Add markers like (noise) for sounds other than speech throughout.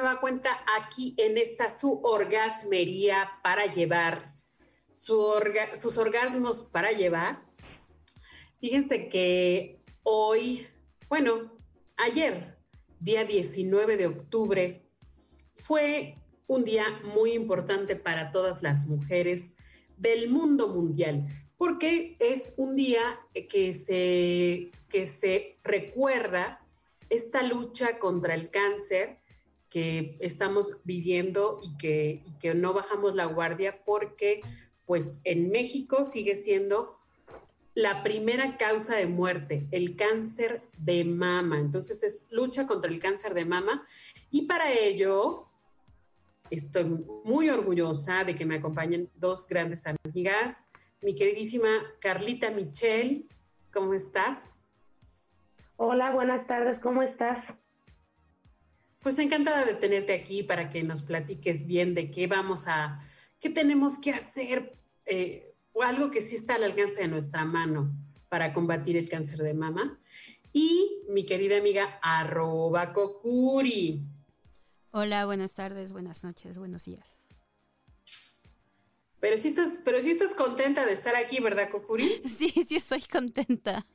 Nueva cuenta aquí en esta su orgasmería para llevar, sus orgasmos para llevar. Fíjense que hoy, bueno, ayer, día 19 de octubre, fue un día muy importante para todas las mujeres del mundo mundial, porque es un día que se, que se recuerda esta lucha contra el cáncer que estamos viviendo y que, que no bajamos la guardia porque pues en México sigue siendo la primera causa de muerte, el cáncer de mama. Entonces es lucha contra el cáncer de mama y para ello estoy muy orgullosa de que me acompañen dos grandes amigas. Mi queridísima Carlita Michel, ¿cómo estás? Hola, buenas tardes, ¿cómo estás? Pues encantada de tenerte aquí para que nos platiques bien de qué vamos a, qué tenemos que hacer, eh, o algo que sí está al alcance de nuestra mano para combatir el cáncer de mama. Y mi querida amiga arroba Kokuri. Hola, buenas tardes, buenas noches, buenos días. Pero sí estás, pero sí estás contenta de estar aquí, ¿verdad, Kokuri? (laughs) Sí, sí estoy contenta.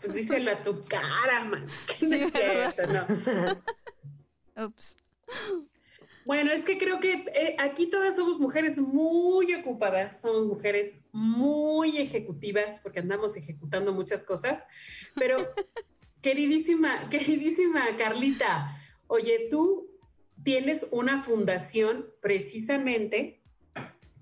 Pues díselo a tu cara, man. (laughs) Sí, no. (laughs) Ups. Bueno, es que creo que eh, aquí todas somos mujeres muy ocupadas, somos mujeres muy ejecutivas, porque andamos ejecutando muchas cosas. Pero, (laughs) queridísima, queridísima Carlita, oye, tú tienes una fundación precisamente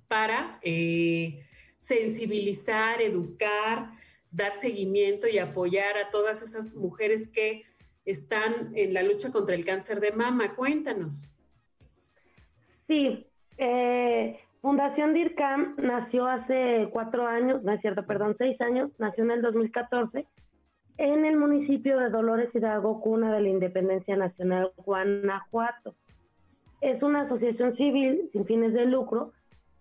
para eh, sensibilizar, educar, dar seguimiento y apoyar a todas esas mujeres que están en la lucha contra el cáncer de mama. Cuéntanos. Sí, eh, Fundación DIRCAM nació hace cuatro años, no es cierto, perdón, seis años, nació en el 2014 en el municipio de Dolores Hidalgo, cuna de la Independencia Nacional, Guanajuato. Es una asociación civil sin fines de lucro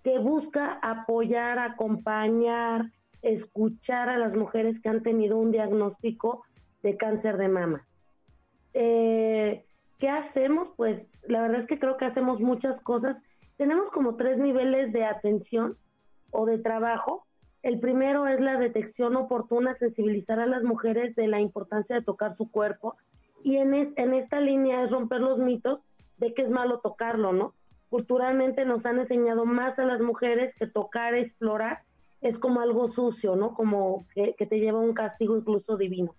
que busca apoyar, acompañar, escuchar a las mujeres que han tenido un diagnóstico de cáncer de mama. Eh, ¿Qué hacemos? Pues la verdad es que creo que hacemos muchas cosas. Tenemos como tres niveles de atención o de trabajo. El primero es la detección oportuna, sensibilizar a las mujeres de la importancia de tocar su cuerpo. Y en, en esta línea es romper los mitos de que es malo tocarlo, ¿no? Culturalmente nos han enseñado más a las mujeres que tocar, explorar, es como algo sucio, ¿no? Como que, te lleva un castigo incluso divino.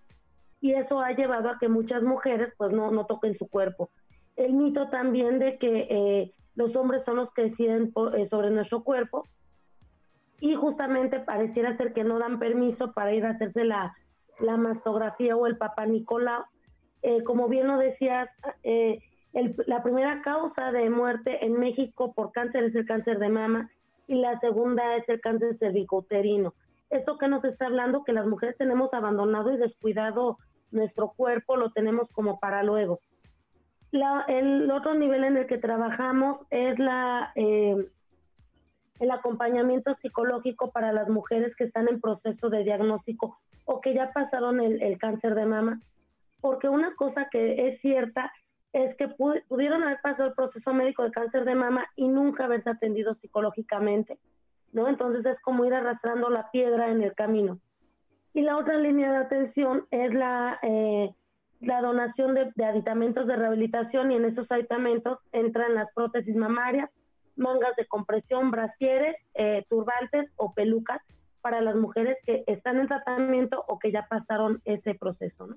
Y eso ha llevado a que muchas mujeres pues no, no toquen su cuerpo. El mito también de que eh, los hombres son los que deciden eh, sobre nuestro cuerpo y justamente pareciera ser que no dan permiso para ir a hacerse la, la mastografía o el papá Nicolau. Eh, como bien lo decías, la primera causa de muerte en México por cáncer es el cáncer de mama y la segunda es el cáncer cervicouterino. Esto que nos está hablando, que las mujeres tenemos abandonado y descuidado nuestro cuerpo, lo tenemos como para luego. el otro nivel en el que trabajamos es la, eh, el acompañamiento psicológico para las mujeres que están en proceso de diagnóstico o que ya pasaron el, el cáncer de mama. Porque una cosa que es cierta es que pudieron haber pasado el proceso médico de cáncer de mama y nunca haberse atendido psicológicamente, ¿no? Entonces es como ir arrastrando la piedra en el camino. Y la otra línea de atención es la, eh, la donación de, aditamentos de rehabilitación y en esos aditamentos entran las prótesis mamarias, mangas de compresión, brasieres, eh, turbantes o pelucas para las mujeres que están en tratamiento o que ya pasaron ese proceso.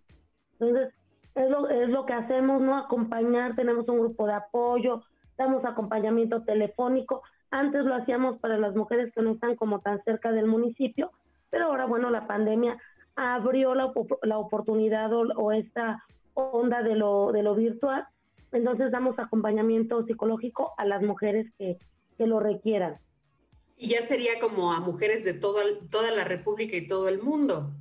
Entonces, es lo, es lo que hacemos, ¿no? Acompañar, tenemos un grupo de apoyo, damos acompañamiento telefónico. Antes lo hacíamos para las mujeres que no están como tan cerca del municipio, pero ahora, bueno, la pandemia abrió la, la oportunidad o, esta onda de lo, de lo virtual. Entonces damos acompañamiento psicológico a las mujeres que, que lo requieran. Y ya sería como a mujeres de toda, toda la República y todo el mundo.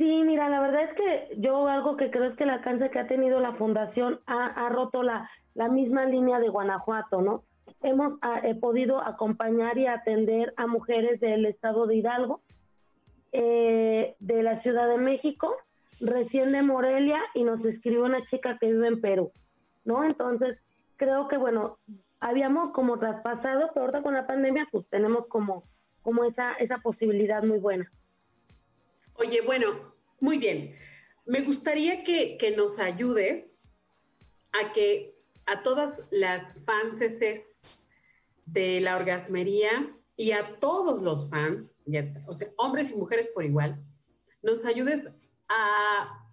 Sí, mira, la verdad es que yo algo que creo es que el alcance que ha tenido la fundación ha, ha roto la, la, misma línea de Guanajuato, ¿no? Hemos ah, podido acompañar y atender a mujeres del estado de Hidalgo, eh, de la Ciudad de México, recién de Morelia y nos escribió una chica que vive en Perú, ¿no? Entonces, creo que, bueno, habíamos como traspasado, pero ahorita con la pandemia, pues tenemos como, como esa, esa posibilidad muy buena. Oye, bueno, muy bien. Me gustaría que, que nos ayudes a que a todas las fans de la orgasmería y a todos los fans, o sea, hombres y mujeres por igual, nos ayudes a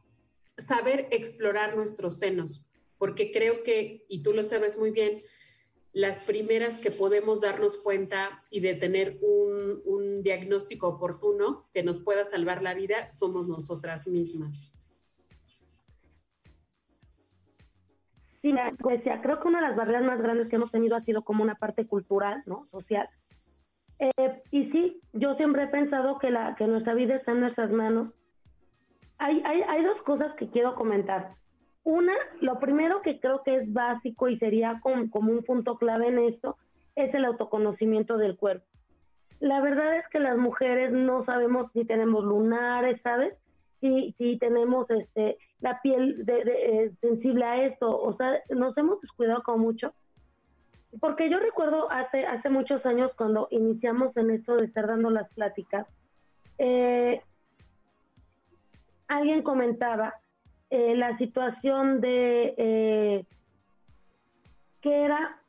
saber explorar nuestros senos, porque creo que, y tú lo sabes muy bien, las primeras que podemos darnos cuenta y de tener un, diagnóstico oportuno que nos pueda salvar la vida somos nosotras mismas. Sí, pues, creo que una de las barreras más grandes que hemos tenido ha sido como una parte cultural, ¿no? Social. Eh, y sí, yo siempre he pensado que, la, que nuestra vida está en nuestras manos. Hay, hay, hay dos cosas que quiero comentar. Una, lo primero que creo que es básico y sería como, como un punto clave en esto, es el autoconocimiento del cuerpo. La verdad es que las mujeres no sabemos si tenemos lunares, ¿sabes? Si, si tenemos este, la piel de, eh, sensible a esto, o sea, nos hemos descuidado como mucho. Porque yo recuerdo hace, hace muchos años cuando iniciamos en esto de estar dando las pláticas, eh, alguien comentaba eh, la situación de eh, qué era,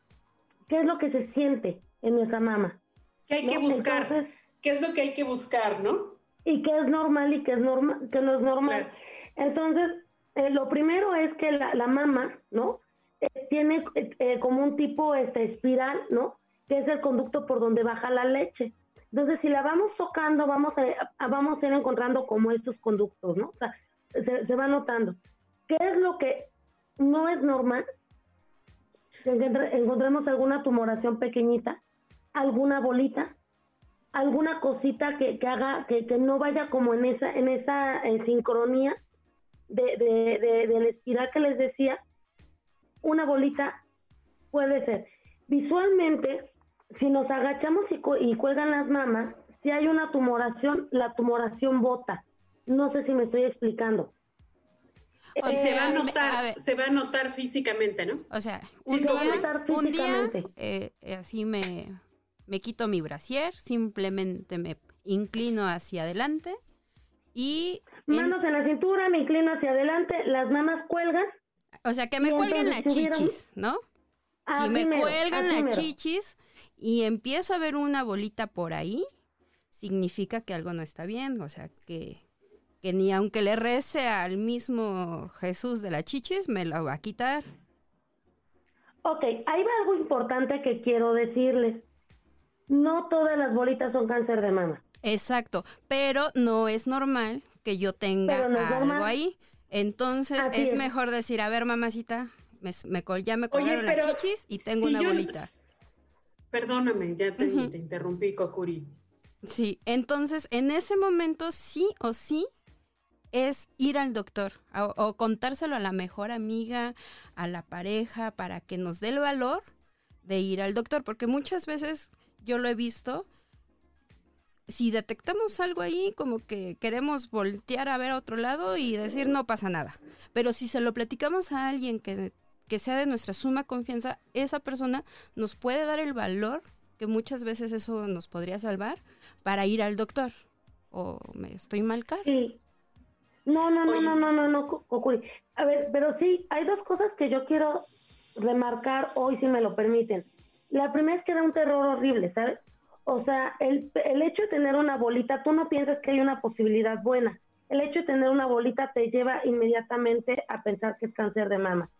qué es lo que se siente en nuestra mama. ¿Qué hay que buscar? ¿Qué es lo que hay que buscar, no? Y qué es normal y qué, es normal, que no es normal. Entonces, eh, lo primero es que la, la mama, ¿no? tiene como un tipo este, espiral, ¿no? Que es el conducto por donde baja la leche. Entonces, si la vamos tocando, vamos a, vamos a ir encontrando como estos conductos, ¿no? O sea, se, va notando. ¿Qué es lo que no es normal? Que encontremos alguna tumoración pequeñita, alguna bolita, alguna cosita que, haga, que, no vaya como en esa, en esa sincronía de, de, del espiral que les decía, una bolita puede ser. Visualmente, si nos agachamos y, y cuelgan las mamas, si hay una tumoración, la tumoración bota. No sé si me estoy explicando. se va a notar, se va a notar físicamente, ¿no? O sea, un día, un día eh, así me, me quito mi brasier, simplemente me inclino hacia adelante y... Manos en, la cintura, me inclino hacia adelante, las mamas cuelgan. O sea, que me cuelguen las chichis, ¿no? si me cuelgan las chichis y empiezo a ver una bolita por ahí, significa que algo no está bien, o sea, que que ni aunque le rece al mismo Jesús de la chichis, me lo va a quitar. Ok, hay algo importante que quiero decirles. No todas las bolitas son cáncer de mama. Exacto, pero no es normal que yo tenga algo ahí. Entonces es, mejor decir, a ver, mamacita, me, ya me colgaron las chichis y tengo una bolita. Perdóname, ya te, te interrumpí, Kokuri. Sí, entonces en ese momento sí o sí es ir al doctor o, contárselo a la mejor amiga, a la pareja, para que nos dé el valor de ir al doctor, porque muchas veces yo lo he visto, si detectamos algo ahí, como que queremos voltear a ver a otro lado y decir no pasa nada, pero si se lo platicamos a alguien que, que sea de nuestra suma confianza, esa persona nos puede dar el valor que muchas veces eso nos podría salvar para ir al doctor. ¿O me estoy mal, Car? Sí. No, no, no, no, no, no, no, A ver, pero sí, hay dos cosas que yo quiero remarcar hoy, si me lo permiten. La primera es que da un terror horrible, ¿sabes? O sea, el, el hecho de tener una bolita, tú no piensas que hay una posibilidad buena. El hecho de tener una bolita te lleva inmediatamente a pensar que es cáncer de mama.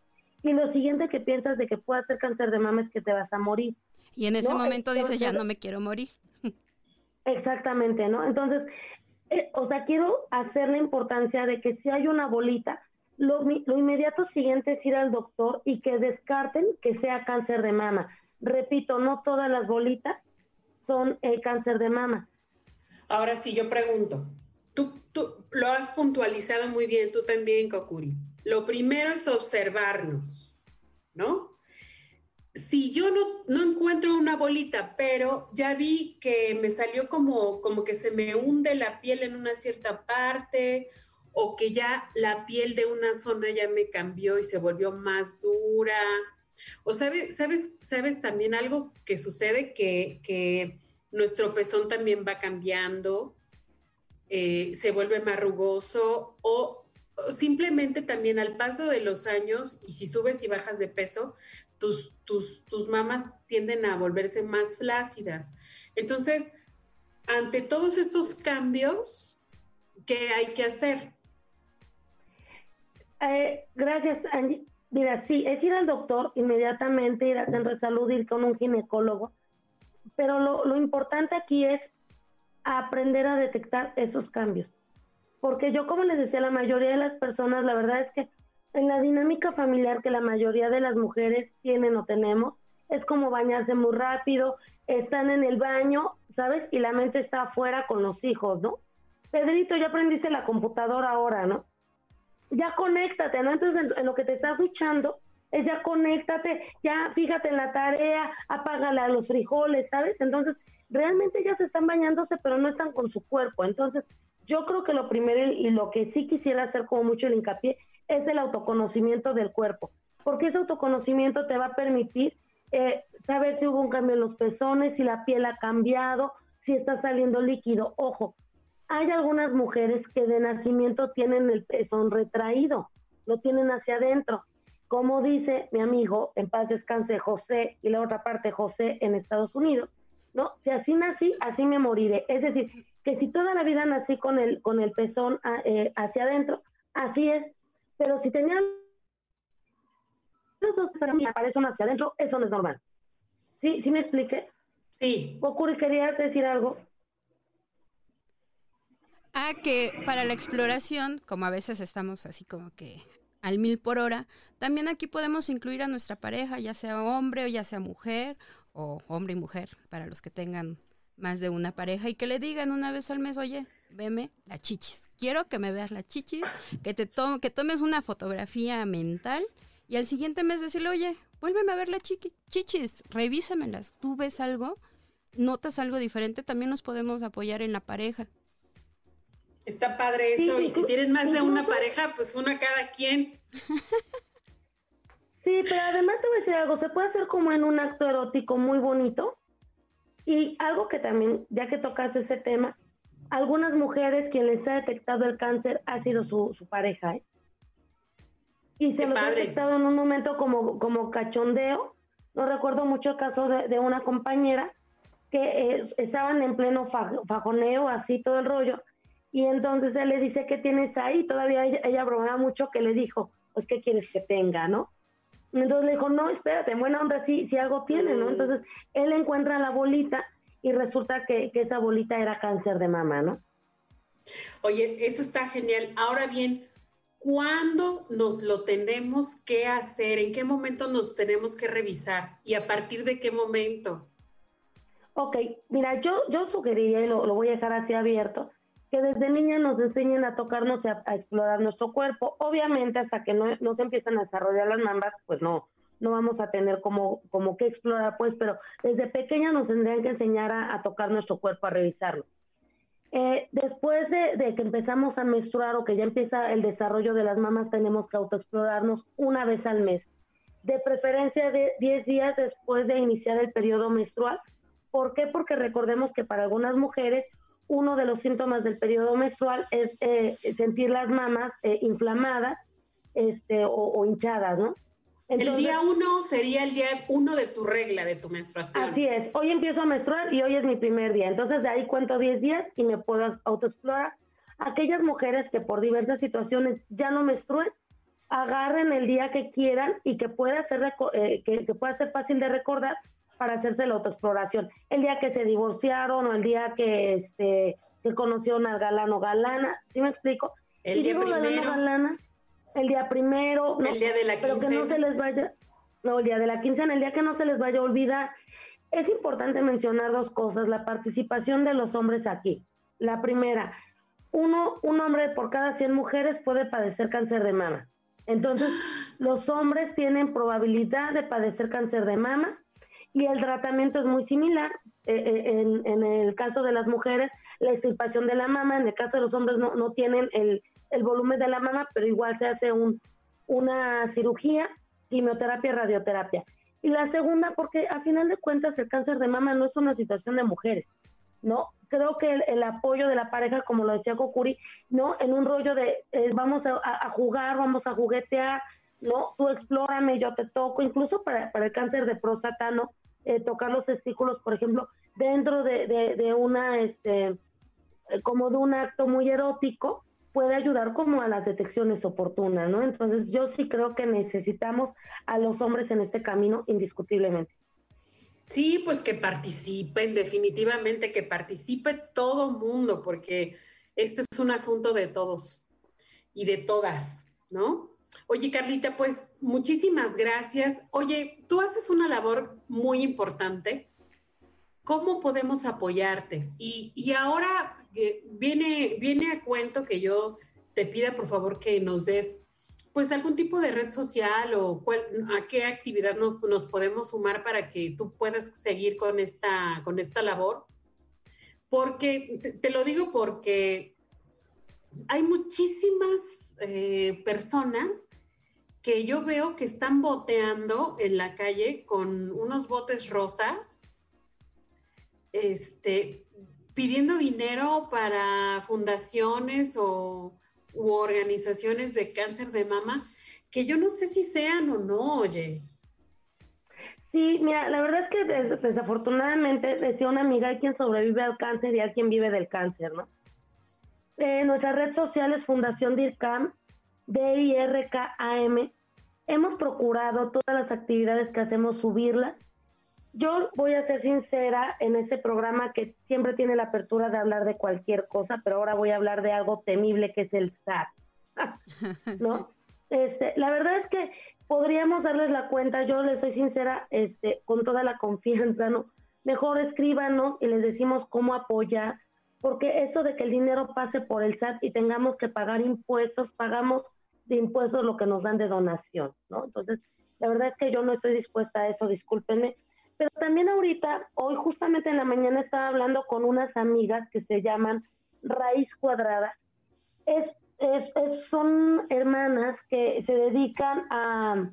Y lo siguiente que piensas de que pueda ser cáncer de mama es que te vas a morir. Y en ese momento dices, ya no me quiero morir. (laughs) Exactamente, ¿no? Entonces, eh, o sea, quiero hacer la importancia de que si hay una bolita, lo, inmediato siguiente es ir al doctor y que descarten que sea cáncer de mama. Repito, no todas las bolitas son eh, cáncer de mama. Ahora sí, yo pregunto, tú, tú lo has puntualizado muy bien, tú también, Kokuri. Lo primero es observarnos, ¿no? si yo no, no, encuentro una bolita, pero ya vi que me salió como, como que se me hunde la piel en una cierta parte o que ya la piel de una zona ya me cambió y se volvió más dura. O sabes, sabes, sabes también algo que sucede que, nuestro pezón también va cambiando, eh, se vuelve más rugoso o simplemente también al paso de los años y si subes y bajas de peso, tus, tus, tus mamas tienden a volverse más flácidas. Entonces, ante todos estos cambios, ¿qué hay que hacer? Eh, gracias, Angie. Mira, sí, es ir al doctor inmediatamente, ir a centro de salud, ir con un ginecólogo, pero lo, lo importante aquí es aprender a detectar esos cambios. Porque yo, como les decía, la mayoría de las personas, la verdad es que en la dinámica familiar que la mayoría de las mujeres tienen o tenemos, es como bañarse muy rápido, están en el baño, ¿sabes? Y la mente está afuera con los hijos, ¿no? Pedrito, ya aprendiste la computadora ahora, ¿no? Ya conéctate, ¿no? Entonces, en, lo que te estás duchando, es ya conéctate, ya fíjate en la tarea, apágala a los frijoles, ¿sabes? Entonces, realmente se están bañándose, pero no están con su cuerpo. Entonces, yo creo que lo primero y lo que sí quisiera hacer como mucho el hincapié es el autoconocimiento del cuerpo, porque ese autoconocimiento te va a permitir eh, saber si hubo un cambio en los pezones, si la piel ha cambiado, si está saliendo líquido. Ojo, hay algunas mujeres que de nacimiento tienen el pezón retraído, lo tienen hacia adentro. Como dice mi amigo, en paz descanse José y la otra parte José en Estados Unidos, ¿no? Si así nací, así me moriré. Es decir, que si toda la vida nací con el, con el pezón ah, eh, hacia adentro, así es, pero si tenían los dos aparecen hacia adentro, eso no es normal. ¿Sí, ¿Sí me expliqué? Sí. Ocurre, quería decir algo. Ah, que para la exploración, como a veces estamos así como que al mil por hora, también aquí podemos incluir a nuestra pareja, ya sea hombre o ya sea mujer, o hombre y mujer, para los que tengan más de una pareja, y que le digan una vez al mes, oye, veme la chichis. Quiero que me veas la chichis, que te que tomes una fotografía mental y al siguiente mes decirle, oye, vuélveme a ver la chiqui chichis, revísamelas, tú ves algo, notas algo diferente, también nos podemos apoyar en la pareja. Está padre eso, y si tienen más de una pareja, pues una cada quien. (laughs) Sí, pero además te voy a decir algo, se puede hacer como en un acto erótico muy bonito. Y algo que también, ya que tocas ese tema, algunas mujeres quien les ha detectado el cáncer ha sido su, pareja. ¿eh? Y se los ha detectado en un momento como, como cachondeo. No recuerdo mucho el caso de, una compañera que eh, estaban en pleno fajoneo, así todo el rollo. Y entonces él le dice, ¿qué tienes ahí? Todavía ella, ella bromea mucho que le dijo, pues, ¿qué quieres que tenga, no? Entonces le dijo, no, espérate, en buena onda, sí, si algo tiene, ¿no? Mm. Entonces él encuentra la bolita y resulta que, esa bolita era cáncer de mama, ¿no? Oye, eso está genial. Ahora bien, ¿cuándo nos lo tenemos que hacer? ¿En qué momento nos tenemos que revisar? ¿Y a partir de qué momento? Ok, mira, yo, yo sugeriría, y lo, voy a dejar así abierto, que desde niña nos enseñen a tocarnos y a, explorar nuestro cuerpo. Obviamente, hasta que no, no, se empiezan a desarrollar las mamas, pues no, no vamos a tener como, como que explorar, pues, pero desde pequeña nos tendrían que enseñar a, tocar nuestro cuerpo, a revisarlo. Eh, después de, que empezamos a menstruar o que ya empieza el desarrollo de las mamas, tenemos que autoexplorarnos una vez al mes, de preferencia de 10 días después de iniciar el periodo menstrual. ¿Por qué? Porque recordemos que para algunas mujeres uno de los síntomas del periodo menstrual es eh, sentir las mamas eh, inflamadas este, o hinchadas, ¿no? el día uno sería el día uno de tu regla, de tu menstruación. Así es. Hoy empiezo a menstruar y hoy es mi primer día. Entonces de ahí cuento 10 días y me puedo autoexplorar. Aquellas mujeres que por diversas situaciones ya no menstruen, agarren el día que quieran y que pueda ser, eh, que, pueda ser fácil de recordar para hacerse la autoexploración. El día que se divorciaron o el día que, este, que conocieron al galán o galana, ¿sí me explico? El día primero. el día primero, el día de la quincena. Pero que no se les vaya, no, el día de la quincena, el día que no se les vaya a olvidar. Es importante mencionar dos cosas, la participación de los hombres aquí. La primera, uno, un hombre por cada 100 mujeres puede padecer cáncer de mama. Entonces, (gasps) los hombres tienen probabilidad de padecer cáncer de mama y el tratamiento es muy similar. Eh, eh, en, en, el caso de las mujeres, la extirpación de la mama, en el caso de los hombres no, no tienen el, el volumen de la mama, pero igual se hace un, una cirugía, quimioterapia, radioterapia. Y la segunda, porque a final de cuentas el cáncer de mama no es una situación de mujeres, ¿no? Creo que el, apoyo de la pareja, como lo decía Kokuri, ¿no? En un rollo de eh, vamos a, a, jugar, vamos a juguetear, ¿no? Tú explórame, yo te toco, incluso para, el cáncer de próstata, ¿no? Eh, tocar los testículos, por ejemplo, dentro de, de, una, este, como de un acto muy erótico, puede ayudar como a las detecciones oportunas, ¿no? Entonces yo sí creo que necesitamos a los hombres en este camino indiscutiblemente. Sí, pues que participen, definitivamente que participe todo mundo, porque este es un asunto de todos y de todas, ¿no? Oye, Carlita, pues muchísimas gracias. Oye, tú haces una labor muy importante. ¿Cómo podemos apoyarte? Y, ahora eh, viene, viene a cuento que yo te pida, por favor, que nos des pues algún tipo de red social o a qué actividad nos podemos sumar para que tú puedas seguir con esta, con esta labor. Porque, te, lo digo porque hay muchísimas eh, personas que yo veo que están boteando en la calle con unos botes rosas, este, pidiendo dinero para fundaciones o u organizaciones de cáncer de mama, que yo no sé si sean o no, oye. Sí, mira, la verdad es que desafortunadamente decía una amiga, hay quien sobrevive al cáncer y hay quien vive del cáncer, ¿no? Eh, nuestra red social es Fundación DIRCAM, D-I-R-K-A-M. Hemos procurado todas las actividades que hacemos subirlas. Yo voy a ser sincera en este programa que siempre tiene la apertura de hablar de cualquier cosa, pero ahora voy a hablar de algo temible que es el SAT. (laughs) ¿No? Este, la verdad es que podríamos darles la cuenta, yo les soy sincera, este, con toda la confianza, ¿no? Mejor escríbanos y les decimos cómo apoyar porque eso de que el dinero pase por el SAT y tengamos que pagar impuestos, pagamos de impuestos lo que nos dan de donación, ¿no? Entonces, la verdad es que yo no estoy dispuesta a eso, discúlpenme. Pero también ahorita, hoy justamente en la mañana estaba hablando con unas amigas que se llaman Raíz Cuadrada. Es, son hermanas que se dedican a,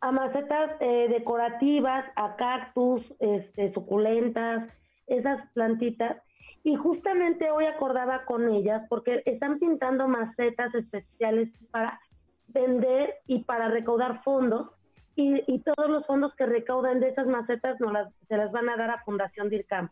a macetas eh, decorativas, a cactus, este, suculentas, esas plantitas y justamente hoy acordaba con ellas porque están pintando macetas especiales para vender y para recaudar fondos. Y, todos los fondos que recaudan de esas macetas no las, se las van a dar a Fundación DIRCAM.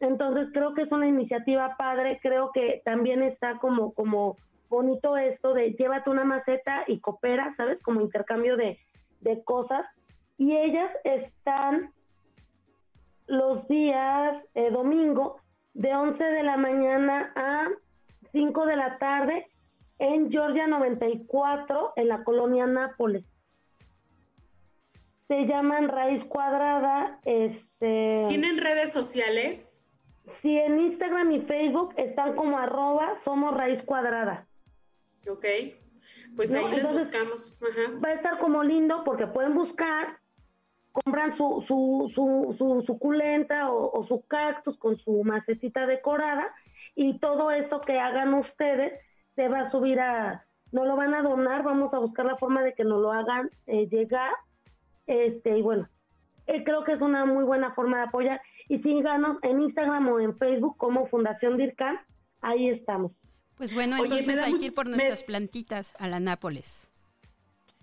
Entonces creo que es una iniciativa padre, creo que también está como, como bonito esto de llévate una maceta y coopera, ¿sabes? Como intercambio de, de cosas. Y ellas están los días eh, domingo de 11 de la mañana a 5 de la tarde en Georgia 94, en la colonia Nápoles. Se llaman Raíz Cuadrada. Este, ¿Tienen redes sociales? Sí, en Instagram y Facebook están como arroba somos Raíz Cuadrada. Ok, pues ahí les buscamos. Va a estar como lindo porque pueden buscar compran su, su, su, su suculenta o, su cactus con su macetita decorada y todo eso que hagan ustedes se va a subir a, no lo van a donar, vamos a buscar la forma de que nos lo hagan eh, llegar, este, y bueno, eh, creo que es una muy buena forma de apoyar, y síganos en Instagram o en Facebook como Fundación DIRCAM, ahí estamos. Pues bueno, entonces hay que ir por nuestras plantitas a la Nápoles.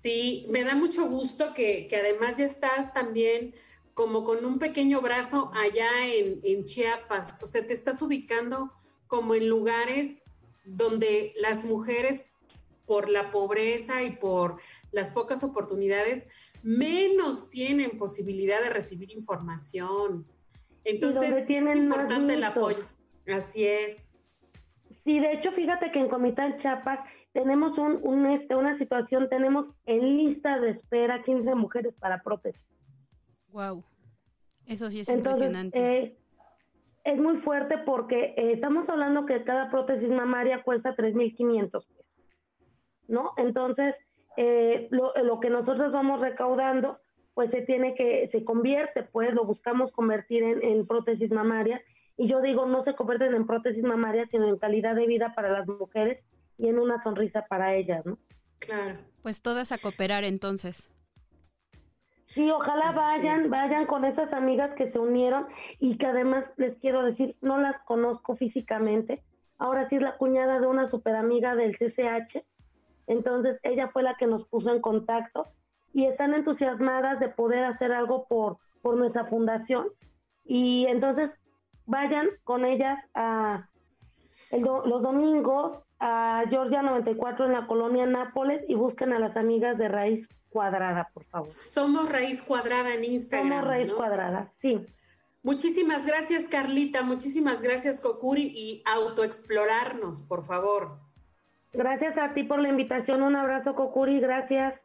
Sí, me da mucho gusto que, además ya estás también como con un pequeño brazo allá en, Chiapas, o sea, te estás ubicando como en lugares donde las mujeres, por la pobreza y por las pocas oportunidades, menos tienen posibilidad de recibir información. Entonces, es importante el apoyo. Así es. Sí, de hecho, fíjate que en Comitán Chiapas tenemos un, este, una situación, tenemos en lista de espera 15 mujeres para prótesis. Wow, eso sí es impresionante. Eh, es muy fuerte porque eh, estamos hablando que cada prótesis mamaria cuesta 3.500 pesos, ¿no? Entonces, eh, lo, lo, que nosotros vamos recaudando, pues se tiene que, se convierte, pues lo buscamos convertir en, en prótesis mamarias. Y yo digo, no se convierten en prótesis mamarias, sino en calidad de vida para las mujeres y en una sonrisa para ellas, ¿no? Claro. Pues todas a cooperar entonces. Sí, ojalá vayan, vayan con esas amigas que se unieron y que además les quiero decir, no las conozco físicamente. Ahora sí es la cuñada de una super amiga del CCH. Entonces ella fue la que nos puso en contacto y están entusiasmadas de poder hacer algo por, por nuestra fundación. Y entonces vayan con ellas a los domingos a Georgia 94 en la colonia Nápoles y busquen a las amigas de Raíz Cuadrada, por favor. Somos Raíz Cuadrada en Instagram. Somos Raíz Cuadrada, sí. Muchísimas gracias, Carlita. Muchísimas gracias, Kokuri. Y autoexplorarnos, por favor. Gracias a ti por la invitación. Un abrazo, Kokuri. Gracias.